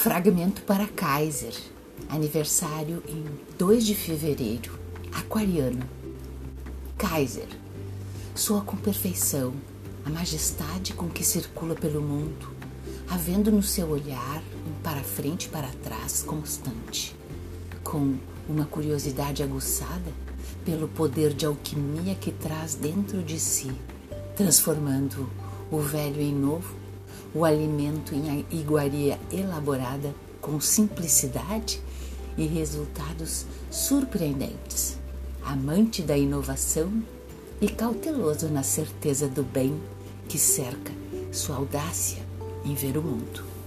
Fragmento para Kaiser, aniversário em 2 de fevereiro, aquariano. Kaiser, soa com perfeição. A majestade com que circula pelo mundo, havendo no seu olhar um para frente e para trás constante, com uma curiosidade aguçada pelo poder de alquimia que traz dentro de si, transformando o velho em novo o alimento em iguaria elaborada com simplicidade e resultados surpreendentes. Amante da inovação e cauteloso na certeza do bem que cerca sua audácia em ver o mundo.